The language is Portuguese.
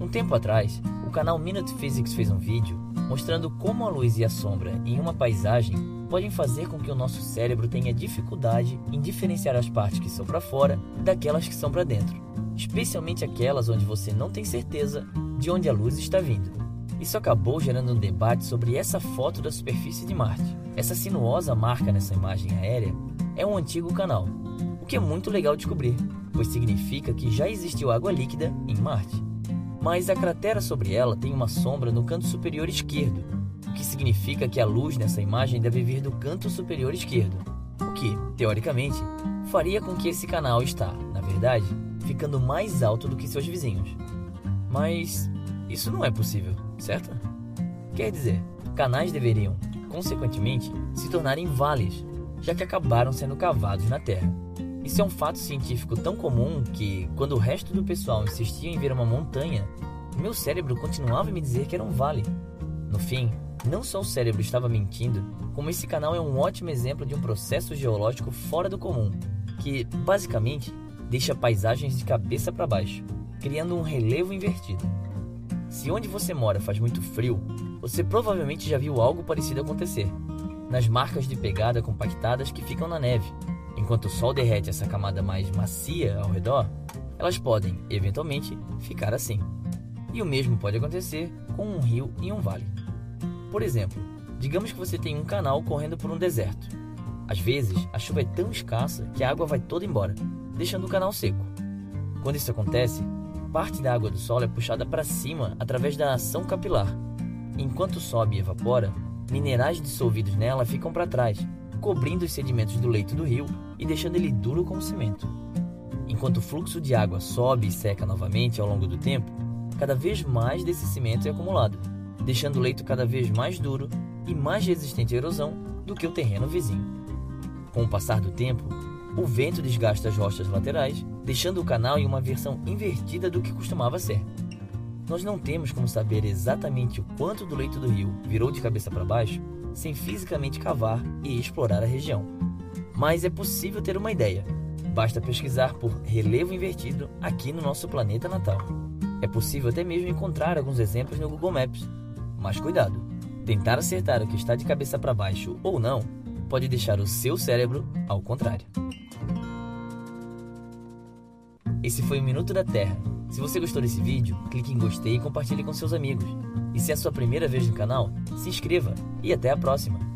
Um tempo atrás, o canal Minute Physics fez um vídeo mostrando como a luz e a sombra em uma paisagem podem fazer com que o nosso cérebro tenha dificuldade em diferenciar as partes que são para fora daquelas que são para dentro, especialmente aquelas onde você não tem certeza de onde a luz está vindo. Isso acabou gerando um debate sobre essa foto da superfície de Marte. Essa sinuosa marca nessa imagem aérea é um antigo canal, o que é muito legal descobrir, pois significa que já existiu água líquida em Marte mas a cratera sobre ela tem uma sombra no canto superior esquerdo, o que significa que a luz nessa imagem deve vir do canto superior esquerdo, o que, teoricamente, faria com que esse canal está, na verdade, ficando mais alto do que seus vizinhos. Mas isso não é possível, certo? Quer dizer, canais deveriam, consequentemente, se tornarem vales, já que acabaram sendo cavados na Terra. Isso é um fato científico tão comum que, quando o resto do pessoal insistia em ver uma montanha, meu cérebro continuava a me dizer que era um vale. No fim, não só o cérebro estava mentindo, como esse canal é um ótimo exemplo de um processo geológico fora do comum, que, basicamente, deixa paisagens de cabeça para baixo, criando um relevo invertido. Se onde você mora faz muito frio, você provavelmente já viu algo parecido acontecer, nas marcas de pegada compactadas que ficam na neve Enquanto o Sol derrete essa camada mais macia ao redor, elas podem, eventualmente, ficar assim. E o mesmo pode acontecer com um rio e um vale. Por exemplo, digamos que você tem um canal correndo por um deserto. Às vezes, a chuva é tão escassa que a água vai toda embora, deixando o canal seco. Quando isso acontece, parte da água do solo é puxada para cima através da ação capilar. Enquanto sobe e evapora, minerais dissolvidos nela ficam para trás, cobrindo os sedimentos do leito do rio e deixando ele duro como cimento. Enquanto o fluxo de água sobe e seca novamente ao longo do tempo, cada vez mais desse cimento é acumulado, deixando o leito cada vez mais duro e mais resistente à erosão do que o terreno vizinho. Com o passar do tempo, o vento desgasta as rochas laterais, deixando o canal em uma versão invertida do que costumava ser. Nós não temos como saber exatamente o quanto do leito do rio virou de cabeça para baixo sem fisicamente cavar e explorar a região. Mas é possível ter uma ideia. Basta pesquisar por relevo invertido aqui no nosso planeta natal. É possível até mesmo encontrar alguns exemplos no Google Maps. Mas cuidado! Tentar acertar o que está de cabeça para baixo ou não pode deixar o seu cérebro ao contrário. Esse foi o Minuto da Terra. Se você gostou desse vídeo, clique em gostei e compartilhe com seus amigos. E se é a sua primeira vez no canal, se inscreva e até a próxima!